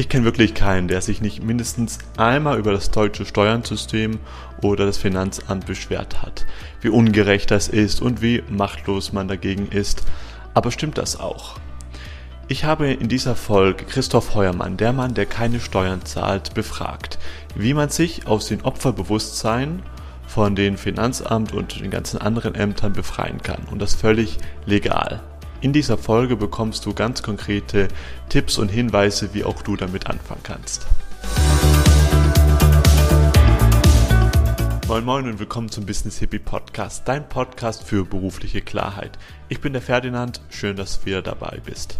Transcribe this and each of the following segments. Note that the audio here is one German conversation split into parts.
Ich kenne wirklich keinen, der sich nicht mindestens einmal über das deutsche Steuernsystem oder das Finanzamt beschwert hat, wie ungerecht das ist und wie machtlos man dagegen ist. Aber stimmt das auch? Ich habe in dieser Folge Christoph Heuermann, der Mann, der keine Steuern zahlt, befragt, wie man sich aus dem Opferbewusstsein von den Finanzamt und den ganzen anderen Ämtern befreien kann und das völlig legal. In dieser Folge bekommst du ganz konkrete Tipps und Hinweise, wie auch du damit anfangen kannst. Moin Moin und willkommen zum Business Hippie Podcast, dein Podcast für berufliche Klarheit. Ich bin der Ferdinand, schön, dass du wieder dabei bist.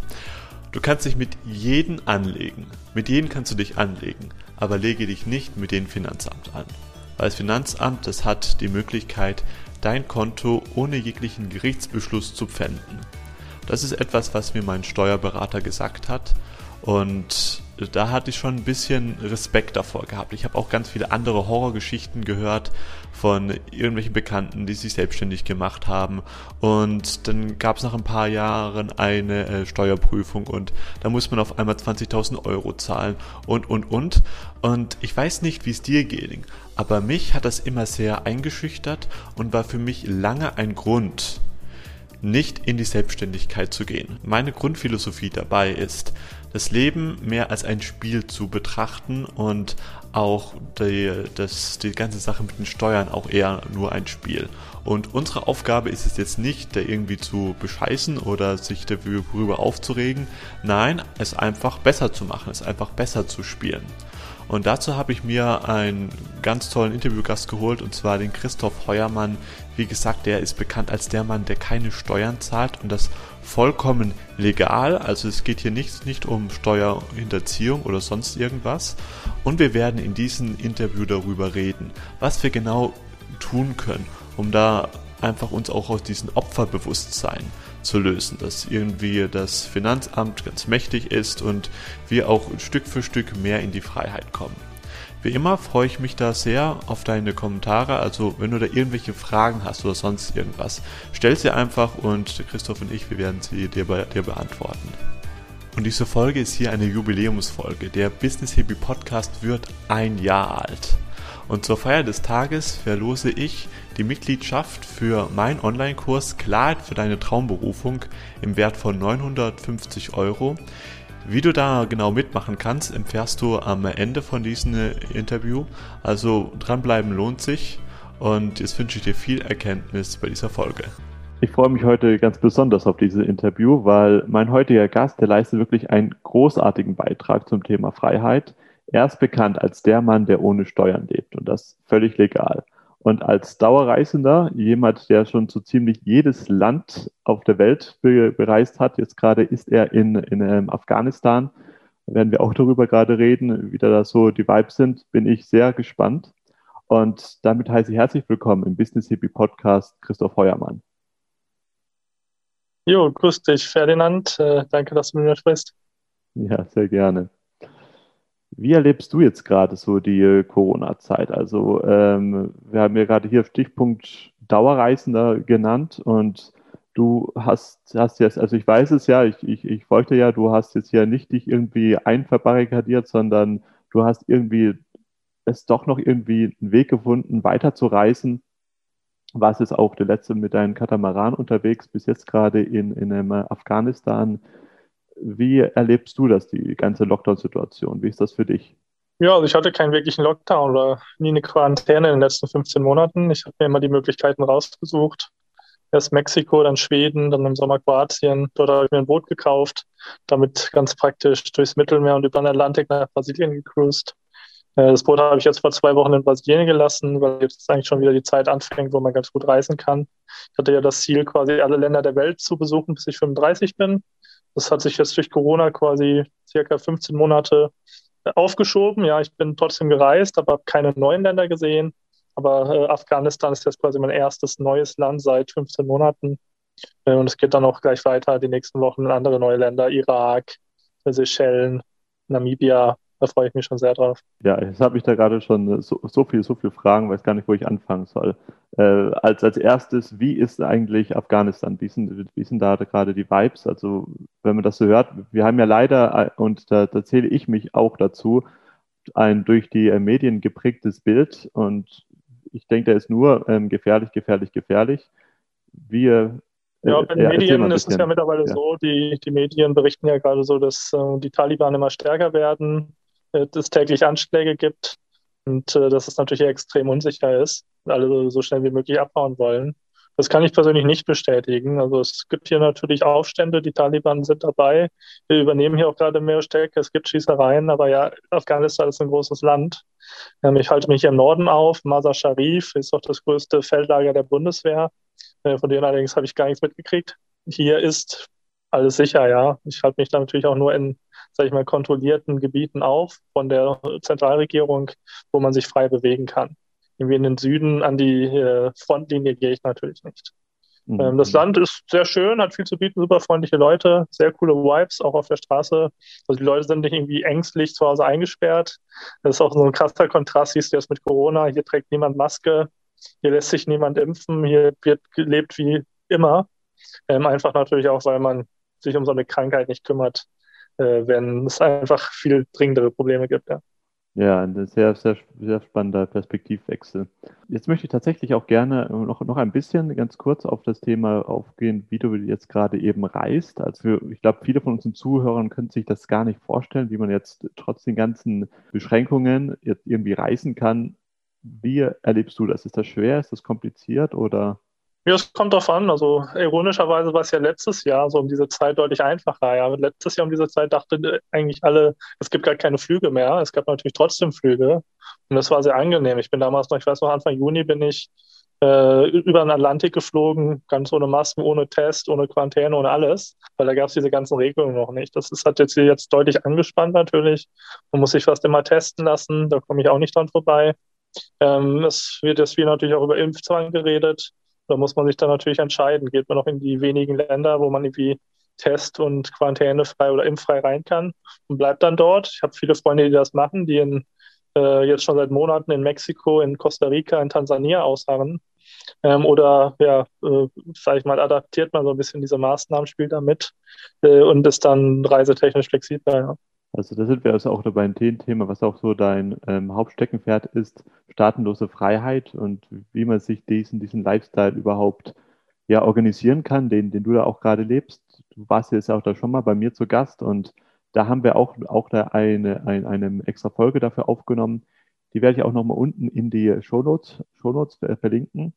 Du kannst dich mit jedem anlegen, mit jedem kannst du dich anlegen, aber lege dich nicht mit dem Finanzamt an. Weil das Finanzamt, das hat die Möglichkeit, dein Konto ohne jeglichen Gerichtsbeschluss zu pfänden. Das ist etwas, was mir mein Steuerberater gesagt hat. Und da hatte ich schon ein bisschen Respekt davor gehabt. Ich habe auch ganz viele andere Horrorgeschichten gehört von irgendwelchen Bekannten, die sich selbstständig gemacht haben. Und dann gab es nach ein paar Jahren eine äh, Steuerprüfung und da muss man auf einmal 20.000 Euro zahlen und, und, und. Und ich weiß nicht, wie es dir ging, aber mich hat das immer sehr eingeschüchtert und war für mich lange ein Grund, nicht in die Selbstständigkeit zu gehen. Meine Grundphilosophie dabei ist, das Leben mehr als ein Spiel zu betrachten und auch die, das, die ganze Sache mit den Steuern auch eher nur ein Spiel. Und unsere Aufgabe ist es jetzt nicht, da irgendwie zu bescheißen oder sich darüber aufzuregen. Nein, es einfach besser zu machen, es einfach besser zu spielen. Und dazu habe ich mir einen ganz tollen Interviewgast geholt, und zwar den Christoph Heuermann. Wie gesagt, der ist bekannt als der Mann, der keine Steuern zahlt und das vollkommen legal. Also es geht hier nicht, nicht um Steuerhinterziehung oder sonst irgendwas. Und wir werden in diesem Interview darüber reden, was wir genau tun können, um da einfach uns auch aus diesem Opferbewusstsein zu lösen, dass irgendwie das Finanzamt ganz mächtig ist und wir auch Stück für Stück mehr in die Freiheit kommen. Wie immer freue ich mich da sehr auf deine Kommentare. Also wenn du da irgendwelche Fragen hast oder sonst irgendwas, stell sie einfach und Christoph und ich, wir werden sie dir, dir beantworten. Und diese Folge ist hier eine Jubiläumsfolge. Der Business Hippie Podcast wird ein Jahr alt. Und zur Feier des Tages verlose ich die Mitgliedschaft für meinen Online-Kurs Klarheit für deine Traumberufung im Wert von 950 Euro. Wie du da genau mitmachen kannst, erfährst du am Ende von diesem Interview. Also dranbleiben lohnt sich und jetzt wünsche ich dir viel Erkenntnis bei dieser Folge. Ich freue mich heute ganz besonders auf dieses Interview, weil mein heutiger Gast, der leistet wirklich einen großartigen Beitrag zum Thema Freiheit. Er ist bekannt als der Mann, der ohne Steuern lebt und das völlig legal. Und als Dauerreisender, jemand, der schon so ziemlich jedes Land auf der Welt be bereist hat, jetzt gerade ist er in, in ähm, Afghanistan, werden wir auch darüber gerade reden, wie da so die Vibes sind, bin ich sehr gespannt. Und damit heiße ich herzlich willkommen im Business Hippie Podcast Christoph Heuermann. Jo, grüß dich, Ferdinand. Äh, danke, dass du mit mir sprichst. Ja, sehr gerne. Wie erlebst du jetzt gerade so die äh, Corona-Zeit? Also ähm, wir haben ja gerade hier Stichpunkt Dauerreisender genannt und du hast, hast jetzt, also ich weiß es ja, ich, ich, ich folgte ja, du hast jetzt ja nicht dich irgendwie einverbarrikadiert, sondern du hast irgendwie es doch noch irgendwie einen Weg gefunden, weiterzureisen. Warst jetzt auch der letzte mit deinem Katamaran unterwegs, bis jetzt gerade in, in ähm, Afghanistan. Wie erlebst du das, die ganze Lockdown-Situation? Wie ist das für dich? Ja, also ich hatte keinen wirklichen Lockdown oder nie eine Quarantäne in den letzten 15 Monaten. Ich habe mir immer die Möglichkeiten rausgesucht. Erst Mexiko, dann Schweden, dann im Sommer Kroatien. Dort habe ich mir ein Boot gekauft, damit ganz praktisch durchs Mittelmeer und über den Atlantik nach Brasilien gecruised. Äh, das Boot habe ich jetzt vor zwei Wochen in Brasilien gelassen, weil jetzt eigentlich schon wieder die Zeit anfängt, wo man ganz gut reisen kann. Ich hatte ja das Ziel, quasi alle Länder der Welt zu besuchen, bis ich 35 bin. Das hat sich jetzt durch Corona quasi circa 15 Monate aufgeschoben. Ja, ich bin trotzdem gereist, aber habe keine neuen Länder gesehen. Aber äh, Afghanistan ist jetzt quasi mein erstes neues Land seit 15 Monaten. Äh, und es geht dann auch gleich weiter die nächsten Wochen in andere neue Länder, Irak, Seychellen, Namibia, Da freue ich mich schon sehr drauf. Ja, jetzt habe ich da gerade schon so, so viel, so viele Fragen, weiß gar nicht, wo ich anfangen soll. Äh, als, als erstes, wie ist eigentlich Afghanistan? Wie sind, wie sind da gerade die Vibes? Also, wenn man das so hört, wir haben ja leider, äh, und da, da zähle ich mich auch dazu, ein durch die äh, Medien geprägtes Bild und ich denke, der ist nur ähm, gefährlich, gefährlich, gefährlich. Wir ja, bei den ja, Medien ist es ja mittlerweile ja. so, die, die Medien berichten ja gerade so, dass äh, die Taliban immer stärker werden, äh, es täglich Anschläge gibt und äh, dass es natürlich extrem unsicher ist, alle so schnell wie möglich abhauen wollen. Das kann ich persönlich nicht bestätigen. Also es gibt hier natürlich Aufstände, die Taliban sind dabei. Wir übernehmen hier auch gerade mehr Städte. Es gibt Schießereien, aber ja, Afghanistan ist ein großes Land. Ähm, ich halte mich hier im Norden auf. Mazar Sharif ist auch das größte Feldlager der Bundeswehr. Äh, von denen allerdings habe ich gar nichts mitgekriegt. Hier ist alles sicher, ja. Ich halte mich da natürlich auch nur in, sage ich mal, kontrollierten Gebieten auf von der Zentralregierung, wo man sich frei bewegen kann. Irgendwie in den Süden an die äh, Frontlinie gehe ich natürlich nicht. Mhm. Ähm, das Land ist sehr schön, hat viel zu bieten, super freundliche Leute, sehr coole Vibes, auch auf der Straße. Also die Leute sind nicht irgendwie ängstlich zu Hause eingesperrt. Das ist auch so ein krasser Kontrast, siehst du jetzt mit Corona. Hier trägt niemand Maske. Hier lässt sich niemand impfen, hier wird gelebt wie immer. Ähm, einfach natürlich auch, weil man sich um so eine Krankheit nicht kümmert, äh, wenn es einfach viel dringendere Probleme gibt. Ja. Ja, ein sehr, sehr, sehr spannender Perspektivwechsel. Jetzt möchte ich tatsächlich auch gerne noch, noch ein bisschen ganz kurz auf das Thema aufgehen, wie du jetzt gerade eben reist. Also für, ich glaube, viele von unseren Zuhörern können sich das gar nicht vorstellen, wie man jetzt trotz den ganzen Beschränkungen jetzt irgendwie reisen kann. Wie erlebst du das? Ist das schwer? Ist das kompliziert oder? Ja, es kommt darauf an. Also ironischerweise war es ja letztes Jahr so um diese Zeit deutlich einfacher. Ja, letztes Jahr um diese Zeit dachten eigentlich alle, es gibt gar keine Flüge mehr. Es gab natürlich trotzdem Flüge und das war sehr angenehm. Ich bin damals noch, ich weiß noch, Anfang Juni bin ich äh, über den Atlantik geflogen, ganz ohne Masken, ohne Test, ohne Quarantäne, ohne alles, weil da gab es diese ganzen Regelungen noch nicht. Das ist, hat jetzt jetzt deutlich angespannt natürlich. Man muss sich fast immer testen lassen, da komme ich auch nicht dran vorbei. Ähm, es wird jetzt viel natürlich auch über Impfzwang geredet. Da muss man sich dann natürlich entscheiden. Geht man noch in die wenigen Länder, wo man irgendwie Test- und Quarantänefrei oder impffrei rein kann und bleibt dann dort. Ich habe viele Freunde, die das machen, die in, äh, jetzt schon seit Monaten in Mexiko, in Costa Rica, in Tansania ausharren. Ähm, oder ja, äh, sage ich mal, adaptiert man so ein bisschen diese Maßnahmen, spielt damit äh, und ist dann reisetechnisch flexibler. Ja. Also da sind wir also auch dabei ein Thema, was auch so dein ähm, Hauptsteckenpferd ist, staatenlose Freiheit und wie man sich diesen, diesen Lifestyle überhaupt ja, organisieren kann, den, den du da auch gerade lebst. Du warst jetzt auch da schon mal bei mir zu Gast und da haben wir auch, auch da eine, eine, eine extra Folge dafür aufgenommen. Die werde ich auch nochmal unten in die Shownotes, Shownotes verlinken.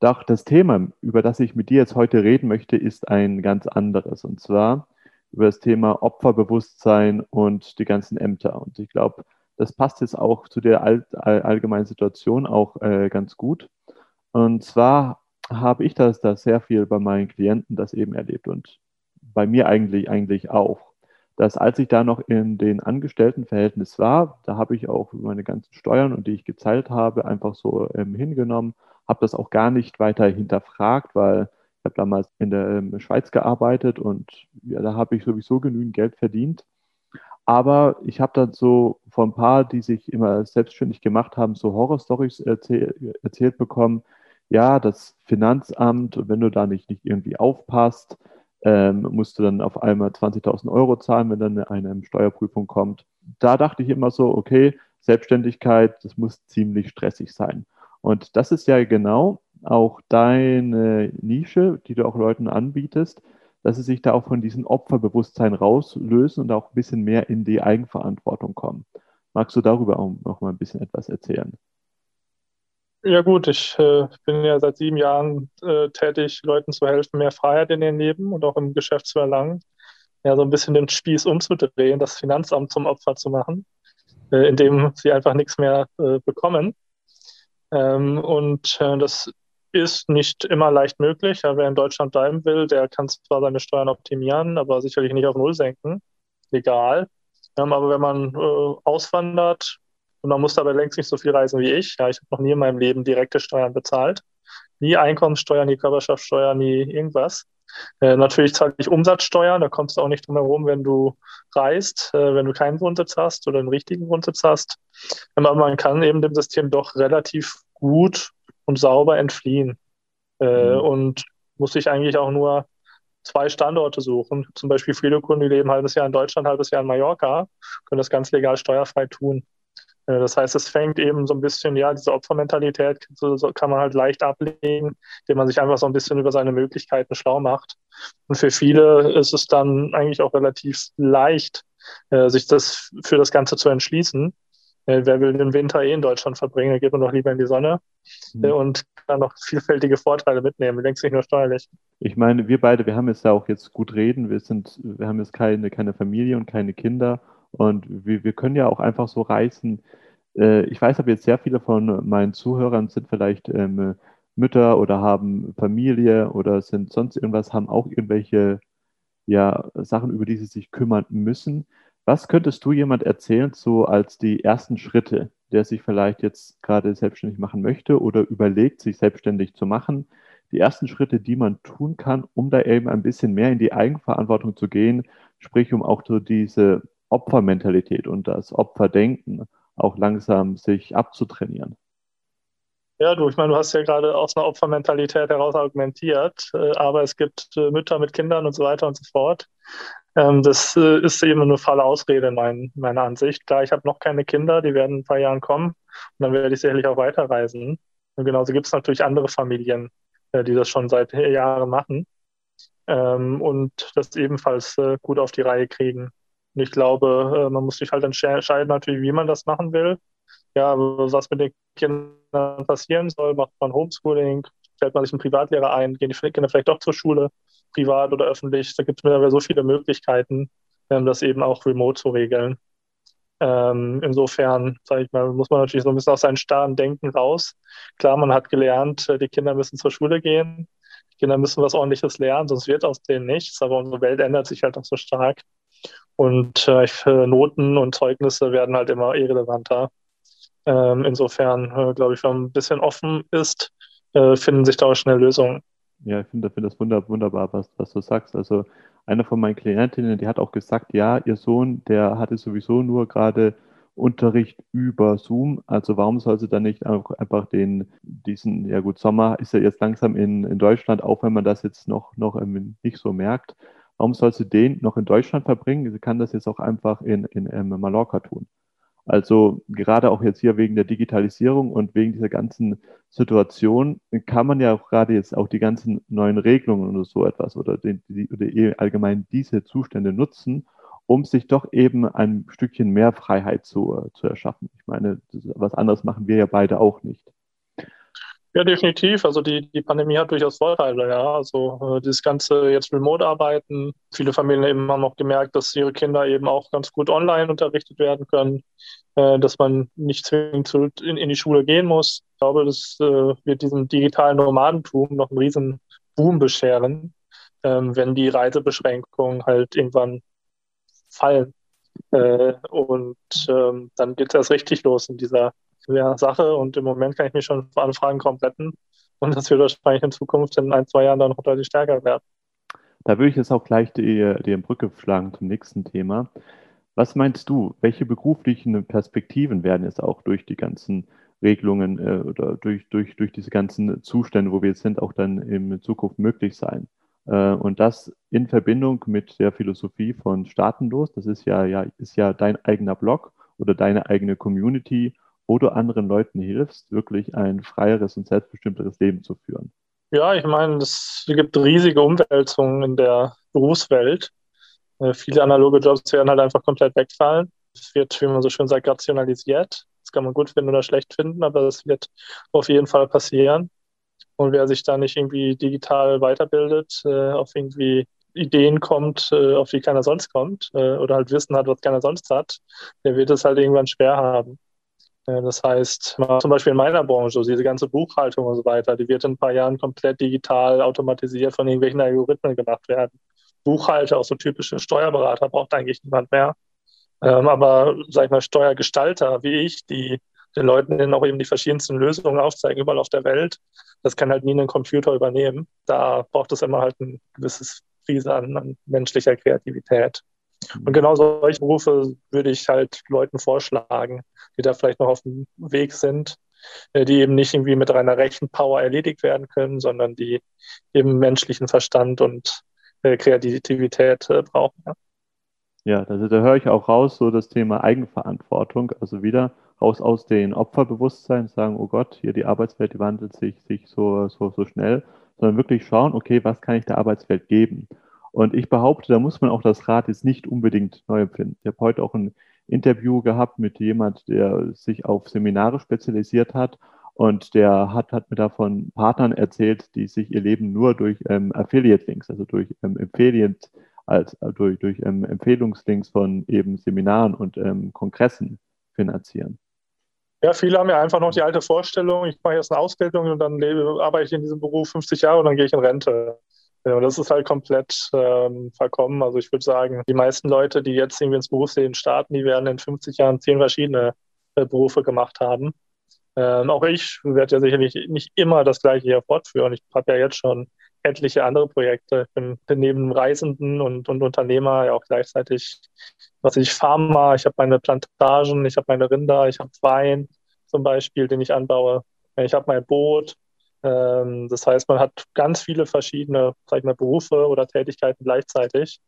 Doch das Thema, über das ich mit dir jetzt heute reden möchte, ist ein ganz anderes. Und zwar über das Thema Opferbewusstsein und die ganzen Ämter. Und ich glaube, das passt jetzt auch zu der all, all, allgemeinen Situation auch äh, ganz gut. Und zwar habe ich das da sehr viel bei meinen Klienten das eben erlebt und bei mir eigentlich eigentlich auch. Dass als ich da noch in den Angestelltenverhältnis war, da habe ich auch meine ganzen Steuern und die ich gezahlt habe, einfach so ähm, hingenommen, habe das auch gar nicht weiter hinterfragt, weil habe damals in der ähm, Schweiz gearbeitet und ja, da habe ich sowieso genügend Geld verdient. Aber ich habe dann so von ein paar, die sich immer selbstständig gemacht haben, so Horrorstories erzähl erzählt bekommen. Ja, das Finanzamt, wenn du da nicht, nicht irgendwie aufpasst, ähm, musst du dann auf einmal 20.000 Euro zahlen, wenn dann eine, eine Steuerprüfung kommt. Da dachte ich immer so, okay, Selbstständigkeit, das muss ziemlich stressig sein. Und das ist ja genau auch deine Nische, die du auch Leuten anbietest, dass sie sich da auch von diesem Opferbewusstsein rauslösen und auch ein bisschen mehr in die Eigenverantwortung kommen. Magst du darüber auch noch mal ein bisschen etwas erzählen? Ja gut, ich äh, bin ja seit sieben Jahren äh, tätig, Leuten zu helfen, mehr Freiheit in ihrem Leben und auch im Geschäft zu erlangen. Ja, so ein bisschen den Spieß umzudrehen, das Finanzamt zum Opfer zu machen, äh, indem sie einfach nichts mehr äh, bekommen. Ähm, und äh, das ist nicht immer leicht möglich. Ja, wer in Deutschland bleiben will, der kann zwar seine Steuern optimieren, aber sicherlich nicht auf Null senken. Legal. Ähm, aber wenn man äh, auswandert und man muss dabei längst nicht so viel reisen wie ich, ja, ich habe noch nie in meinem Leben direkte Steuern bezahlt. Nie Einkommenssteuer, nie Körperschaftssteuer, nie irgendwas. Äh, natürlich zahle ich Umsatzsteuer, da kommst du auch nicht drum herum, wenn du reist, äh, wenn du keinen Wohnsitz hast oder einen richtigen Wohnsitz hast. Aber man kann eben dem System doch relativ gut und sauber entfliehen äh, mhm. und muss sich eigentlich auch nur zwei Standorte suchen. Zum Beispiel viele Kunden, die leben ein halbes Jahr in Deutschland, ein halbes Jahr in Mallorca, können das ganz legal steuerfrei tun. Äh, das heißt, es fängt eben so ein bisschen, ja, diese Opfermentalität so, so kann man halt leicht ablegen, indem man sich einfach so ein bisschen über seine Möglichkeiten schlau macht. Und für viele ist es dann eigentlich auch relativ leicht, äh, sich das für das Ganze zu entschließen. Äh, wer will den Winter eh in Deutschland verbringen, dann geht man doch lieber in die Sonne mhm. und kann noch vielfältige Vorteile mitnehmen, längst nicht nur steuerlich. Ich meine, wir beide, wir haben jetzt ja auch jetzt gut reden, wir sind, wir haben jetzt keine, keine Familie und keine Kinder und wir, wir können ja auch einfach so reisen. Äh, ich weiß aber jetzt sehr viele von meinen Zuhörern sind vielleicht ähm, Mütter oder haben Familie oder sind sonst irgendwas, haben auch irgendwelche ja, Sachen, über die sie sich kümmern müssen. Was könntest du jemand erzählen, so als die ersten Schritte, der sich vielleicht jetzt gerade selbstständig machen möchte oder überlegt, sich selbstständig zu machen? Die ersten Schritte, die man tun kann, um da eben ein bisschen mehr in die Eigenverantwortung zu gehen, sprich um auch so diese Opfermentalität und das Opferdenken auch langsam sich abzutrainieren. Ja, du, ich meine, du hast ja gerade aus einer Opfermentalität heraus argumentiert, äh, aber es gibt äh, Mütter mit Kindern und so weiter und so fort. Ähm, das äh, ist eben eine falle Ausrede, mein, meiner Ansicht. Klar, ich habe noch keine Kinder, die werden in ein paar Jahren kommen und dann werde ich sicherlich auch weiterreisen. Und genauso gibt es natürlich andere Familien, die das schon seit Jahren machen ähm, und das ebenfalls gut auf die Reihe kriegen. Und ich glaube, äh, man muss sich halt entscheiden, natürlich, wie man das machen will. Ja, was mit den Kindern passieren soll, macht man Homeschooling, stellt man sich einen Privatlehrer ein, gehen die Kinder vielleicht doch zur Schule, privat oder öffentlich. Da gibt es mittlerweile so viele Möglichkeiten, ähm, das eben auch remote zu regeln. Ähm, insofern, sage ich mal, muss man natürlich so ein bisschen aus seinem starren Denken raus. Klar, man hat gelernt, äh, die Kinder müssen zur Schule gehen, die Kinder müssen was Ordentliches lernen, sonst wird aus denen nichts. Aber unsere Welt ändert sich halt auch so stark. Und äh, Noten und Zeugnisse werden halt immer irrelevanter. Ähm, insofern, äh, glaube ich, wenn man ein bisschen offen ist, äh, finden sich da auch schnell Lösungen. Ja, ich finde find das wunderbar, was, was du sagst. Also eine von meinen Klientinnen, die hat auch gesagt, ja, ihr Sohn, der hatte sowieso nur gerade Unterricht über Zoom. Also warum soll sie dann nicht einfach den, diesen, ja gut, Sommer ist ja jetzt langsam in, in Deutschland, auch wenn man das jetzt noch, noch nicht so merkt, Warum sollst du den noch in Deutschland verbringen? Sie kann das jetzt auch einfach in, in, in Mallorca tun. Also gerade auch jetzt hier wegen der Digitalisierung und wegen dieser ganzen Situation kann man ja auch gerade jetzt auch die ganzen neuen Regelungen oder so etwas oder, die, oder allgemein diese Zustände nutzen, um sich doch eben ein Stückchen mehr Freiheit zu, zu erschaffen. Ich meine, was anderes machen wir ja beide auch nicht. Ja, definitiv. Also die, die Pandemie hat durchaus Vorteile, ja. Also äh, das ganze jetzt Remote-Arbeiten. Viele Familien eben haben auch gemerkt, dass ihre Kinder eben auch ganz gut online unterrichtet werden können, äh, dass man nicht zwingend zu, in, in die Schule gehen muss. Ich glaube, das äh, wird diesem digitalen Nomadentum noch einen riesen Boom bescheren, ähm, wenn die Reisebeschränkungen halt irgendwann fallen. Äh, und ähm, dann geht es erst richtig los in dieser schwere Sache und im Moment kann ich mich schon vor Anfragen kaum retten und das wird wahrscheinlich in Zukunft in ein, zwei Jahren dann noch deutlich stärker werden. Da würde ich jetzt auch gleich die, die Brücke schlagen zum nächsten Thema. Was meinst du, welche beruflichen Perspektiven werden jetzt auch durch die ganzen Regelungen äh, oder durch, durch, durch diese ganzen Zustände, wo wir jetzt sind, auch dann in Zukunft möglich sein? Äh, und das in Verbindung mit der Philosophie von Staatenlos, das ist ja, ja, ist ja dein eigener Blog oder deine eigene Community wo du anderen Leuten hilfst, wirklich ein freieres und selbstbestimmteres Leben zu führen. Ja, ich meine, es gibt riesige Umwälzungen in der Berufswelt. Äh, viele analoge Jobs werden halt einfach komplett wegfallen. Es wird, wie man so schön sagt, rationalisiert. Das kann man gut finden oder schlecht finden, aber das wird auf jeden Fall passieren. Und wer sich da nicht irgendwie digital weiterbildet, äh, auf irgendwie Ideen kommt, äh, auf die keiner sonst kommt, oder halt Wissen hat, was keiner sonst hat, der wird es halt irgendwann schwer haben. Äh, das heißt, zum Beispiel in meiner Branche, diese ganze Buchhaltung und so weiter, die wird in ein paar Jahren komplett digital automatisiert von irgendwelchen Algorithmen gemacht werden. Buchhalter, auch so typische Steuerberater, braucht eigentlich niemand mehr. Ähm, aber, sag ich mal, Steuergestalter wie ich, die den Leuten dann auch eben die verschiedensten Lösungen aufzeigen, überall auf der Welt. Das kann halt nie ein Computer übernehmen. Da braucht es immer halt ein gewisses Krise an, an menschlicher Kreativität. Und genau solche Berufe würde ich halt Leuten vorschlagen, die da vielleicht noch auf dem Weg sind, äh, die eben nicht irgendwie mit reiner Rechenpower erledigt werden können, sondern die eben menschlichen Verstand und äh, Kreativität äh, brauchen. Ja. Also da höre ich auch raus, so das Thema Eigenverantwortung, also wieder raus aus dem Opferbewusstsein, sagen, oh Gott, hier die Arbeitswelt, die wandelt sich, sich so, so, so schnell, sondern wirklich schauen, okay, was kann ich der Arbeitswelt geben? Und ich behaupte, da muss man auch das Rad jetzt nicht unbedingt neu empfinden. Ich habe heute auch ein Interview gehabt mit jemand, der sich auf Seminare spezialisiert hat und der hat, hat mir davon Partnern erzählt, die sich ihr Leben nur durch ähm, Affiliate-Links, also durch ähm, Affiliate als äh, durch, durch ähm, Empfehlungslinks von eben Seminaren und ähm, Kongressen finanzieren. Ja, viele haben ja einfach noch die alte Vorstellung, ich mache jetzt eine Ausbildung und dann lebe, arbeite ich in diesem Beruf 50 Jahre und dann gehe ich in Rente. Ja, das ist halt komplett ähm, verkommen. Also ich würde sagen, die meisten Leute, die jetzt irgendwie ins Berufsleben starten, die werden in 50 Jahren zehn verschiedene äh, Berufe gemacht haben. Ähm, auch ich werde ja sicherlich nicht immer das Gleiche hier fortführen. Ich habe ja jetzt schon etliche andere Projekte. Ich bin, neben Reisenden und, und Unternehmer ja auch gleichzeitig, was ich Pharma, ich habe meine Plantagen, ich habe meine Rinder, ich habe Wein zum Beispiel, den ich anbaue. Ich habe mein Boot. Ähm, das heißt, man hat ganz viele verschiedene, sag ich mal, Berufe oder Tätigkeiten gleichzeitig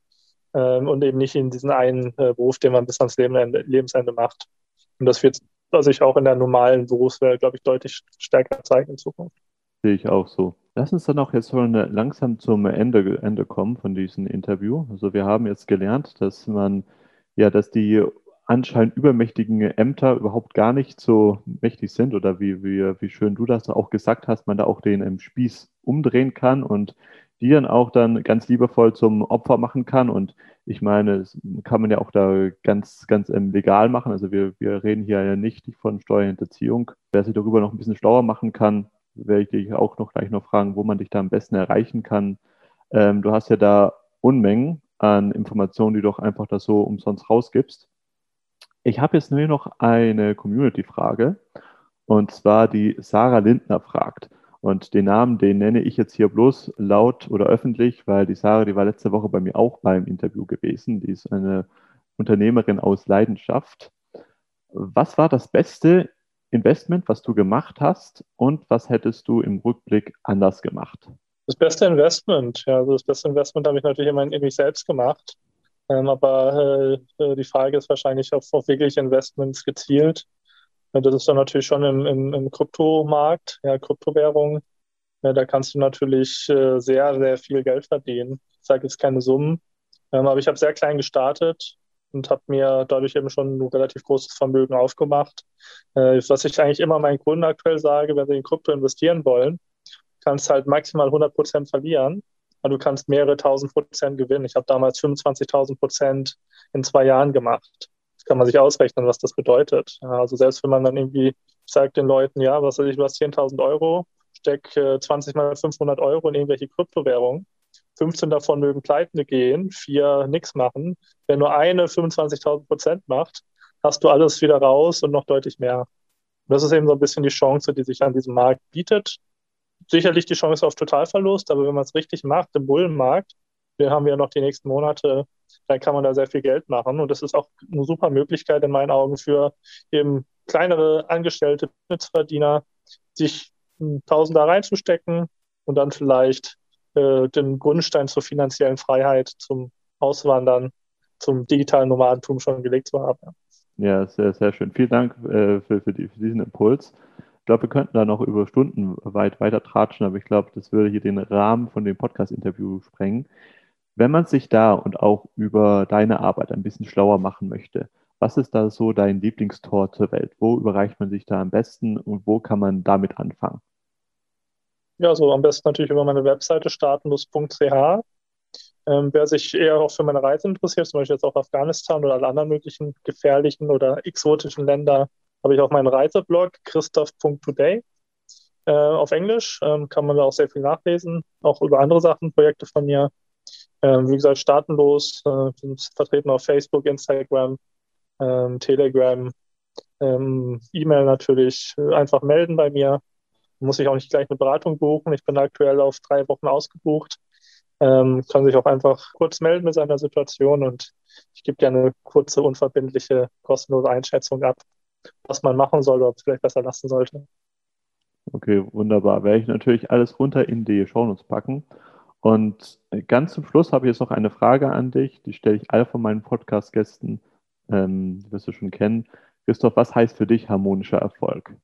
ähm, und eben nicht in diesen einen äh, Beruf, den man bis ans Lebensende, Lebensende macht. Und das wird sich auch in der normalen Berufswelt, glaube ich, deutlich stärker zeigen in Zukunft. Sehe ich auch so. Lass uns dann auch jetzt schon langsam zum Ende, Ende kommen von diesem Interview. Also wir haben jetzt gelernt, dass man, ja, dass die anscheinend übermächtigen Ämter überhaupt gar nicht so mächtig sind oder wie, wie, wie schön du das auch gesagt hast, man da auch den im Spieß umdrehen kann und die dann auch dann ganz liebevoll zum Opfer machen kann. Und ich meine, das kann man ja auch da ganz, ganz ähm, legal machen. Also wir, wir reden hier ja nicht von Steuerhinterziehung. Wer sich darüber noch ein bisschen schlauer machen kann, werde ich dich auch noch gleich noch fragen, wo man dich da am besten erreichen kann. Ähm, du hast ja da Unmengen an Informationen, die du doch einfach da so umsonst rausgibst. Ich habe jetzt nur noch eine Community-Frage und zwar die Sarah Lindner fragt. Und den Namen, den nenne ich jetzt hier bloß laut oder öffentlich, weil die Sarah, die war letzte Woche bei mir auch beim Interview gewesen. Die ist eine Unternehmerin aus Leidenschaft. Was war das Beste Investment, was du gemacht hast und was hättest du im Rückblick anders gemacht? Das beste Investment, ja, also das beste Investment habe ich natürlich immer in mich selbst gemacht. Ähm, aber äh, äh, die Frage ist wahrscheinlich auf, auf wirklich Investments gezielt. Das ist dann natürlich schon im, im, im Kryptomarkt, ja, Kryptowährung. Ja, da kannst du natürlich äh, sehr, sehr viel Geld verdienen. Ich sage jetzt keine Summen, ähm, aber ich habe sehr klein gestartet und habe mir dadurch eben schon ein relativ großes Vermögen aufgemacht. Äh, was ich eigentlich immer meinen Kunden aktuell sage, wenn sie in Krypto investieren wollen, kannst halt maximal 100 Prozent verlieren, du kannst mehrere tausend Prozent gewinnen. Ich habe damals 25.000 Prozent in zwei Jahren gemacht. Das kann man sich ausrechnen, was das bedeutet. Also selbst wenn man dann irgendwie sagt den Leuten, ja, was weiß ich, du hast 10.000 Euro, steck 20 äh, mal 500 Euro in irgendwelche Kryptowährungen 15 davon mögen pleite gehen, vier nichts machen. Wenn nur eine 25.000 Prozent macht, hast du alles wieder raus und noch deutlich mehr. Und das ist eben so ein bisschen die Chance, die sich an diesem Markt bietet. Sicherlich die Chance auf Totalverlust, aber wenn man es richtig macht im Bullenmarkt, wir haben ja noch die nächsten Monate, dann kann man da sehr viel Geld machen. Und das ist auch eine super Möglichkeit in meinen Augen für eben kleinere Angestellte, Nutzverdiener, sich einen Tausender reinzustecken und dann vielleicht äh, den Grundstein zur finanziellen Freiheit, zum Auswandern, zum digitalen Nomadentum schon gelegt zu haben. Ja, sehr, sehr schön. Vielen Dank äh, für, für, die, für, diesen Impuls. Ich glaube, wir könnten da noch über Stunden weit weiter tratschen, aber ich glaube, das würde hier den Rahmen von dem Podcast-Interview sprengen. Wenn man sich da und auch über deine Arbeit ein bisschen schlauer machen möchte, was ist da so dein Lieblingstor zur Welt? Wo überreicht man sich da am besten und wo kann man damit anfangen? Ja, so am besten natürlich über meine Webseite startenlos.ch. Ähm, wer sich eher auch für meine Reise interessiert, zum Beispiel jetzt auch Afghanistan oder alle anderen möglichen gefährlichen oder exotischen Länder, habe ich auch meinen Reiseblog christoph.today äh, auf Englisch. Ähm, kann man da auch sehr viel nachlesen, auch über andere Sachen, Projekte von mir. Ähm, wie gesagt, startenlos, äh, sind vertreten auf Facebook, Instagram, ähm, Telegram Ähm, E-Mail natürlich äh, einfach melden bei mir. Muss ich auch nicht gleich eine Beratung buchen. Ich bin aktuell auf drei Wochen ausgebucht. Ähm, kann sich auch einfach kurz melden mit seiner Situation und ich gebe eine kurze, unverbindliche, kostenlose Einschätzung ab, was man machen soll oder ob es vielleicht besser lassen sollte. Okay, wunderbar. Werde ich natürlich alles runter in die Shownotes packen. Und ganz zum Schluss habe ich jetzt noch eine Frage an dich, die stelle ich all von meinen Podcast-Gästen, ähm, die wirst du schon kennen. Christoph, was heißt für dich harmonischer Erfolg?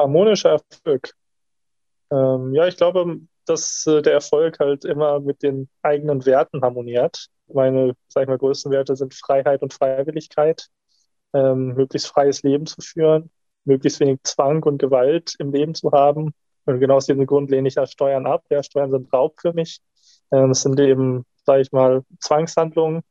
Harmonischer Erfolg. Ähm, ja, ich glaube, dass äh, der Erfolg halt immer mit den eigenen Werten harmoniert. Meine, sag ich mal, größten Werte sind Freiheit und Freiwilligkeit, ähm, möglichst freies Leben zu führen, möglichst wenig Zwang und Gewalt im Leben zu haben. Und genau aus diesem Grund lehne ich ja Steuern ab. Ja, Steuern sind Raub für mich. Ähm, es sind eben, sage ich mal, Zwangshandlungen.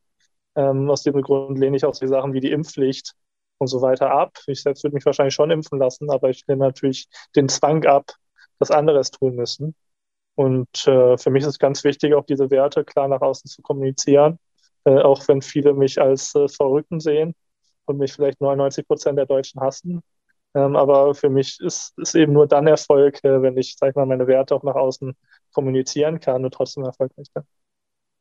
Ähm, aus diesem Grund lehne ich auch so Sachen wie die Impfpflicht und so weiter ab. Ich selbst würde mich wahrscheinlich schon impfen lassen, aber ich lehne natürlich den Zwang ab, dass andere es tun müssen. Und äh, für mich ist es ganz wichtig, auch diese Werte klar nach außen zu kommunizieren, äh, auch wenn viele mich als äh, Verrückten sehen und mich vielleicht 99 Prozent der Deutschen hassen. Ähm, aber für mich ist es eben nur dann Erfolg, äh, wenn ich, sag ich mal, meine Werte auch nach außen kommunizieren kann und trotzdem erfolgreich bin.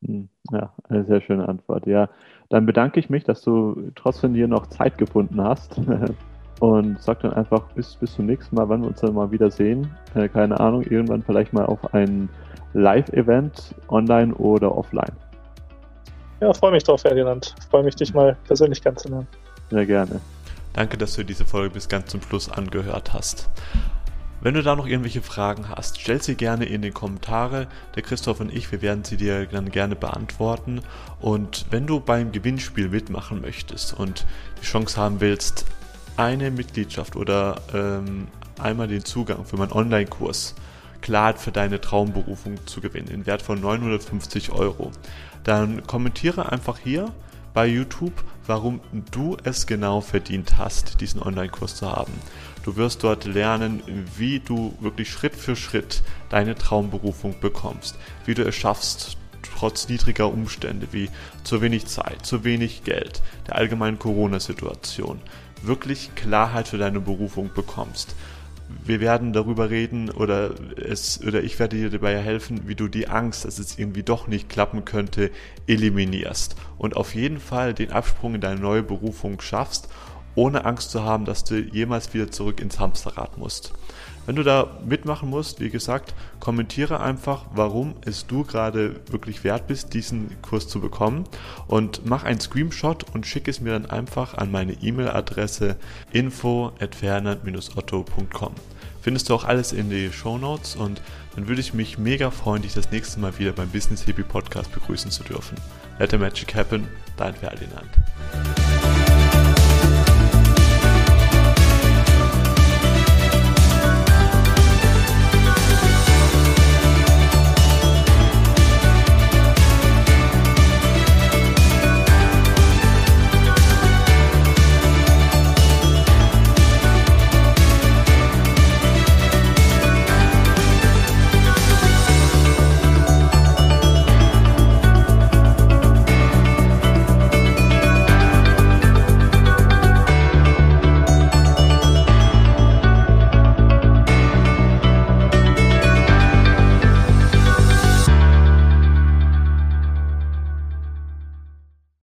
Hm, ja, eine sehr schöne Antwort. Ja, dann bedanke ich mich, dass du trotzdem hier noch Zeit gefunden hast. und sag dann einfach bis, bis zum nächsten Mal, wann wir uns dann mal wieder sehen. Äh, keine Ahnung, irgendwann vielleicht mal auf ein Live-Event, online oder offline. Ja, freue mich drauf, Ferdinand. Freue mich, dich mal persönlich kennenzulernen. Sehr gerne. Danke, dass du diese Folge bis ganz zum Schluss angehört hast. Wenn du da noch irgendwelche Fragen hast, stell sie gerne in die Kommentare. Der Christoph und ich, wir werden sie dir dann gerne beantworten. Und wenn du beim Gewinnspiel mitmachen möchtest und die Chance haben willst, eine Mitgliedschaft oder ähm, einmal den Zugang für meinen Online-Kurs Klarheit für deine Traumberufung zu gewinnen, in Wert von 950 Euro, dann kommentiere einfach hier bei YouTube, warum du es genau verdient hast, diesen Online-Kurs zu haben. Du wirst dort lernen, wie du wirklich Schritt für Schritt deine Traumberufung bekommst, wie du es schaffst, trotz niedriger Umstände wie zu wenig Zeit, zu wenig Geld, der allgemeinen Corona-Situation, wirklich Klarheit für deine Berufung bekommst. Wir werden darüber reden oder es oder ich werde dir dabei helfen, wie du die Angst, dass es irgendwie doch nicht klappen könnte, eliminierst und auf jeden Fall den Absprung in deine neue Berufung schaffst, ohne Angst zu haben, dass du jemals wieder zurück ins Hamsterrad musst. Wenn du da mitmachen musst, wie gesagt, kommentiere einfach, warum es du gerade wirklich wert bist, diesen Kurs zu bekommen und mach einen Screenshot und schick es mir dann einfach an meine E-Mail-Adresse info at ottocom Findest du auch alles in die Show Notes und dann würde ich mich mega freuen, dich das nächste Mal wieder beim Business Hippie Podcast begrüßen zu dürfen. Let the magic happen, dein Ferdinand.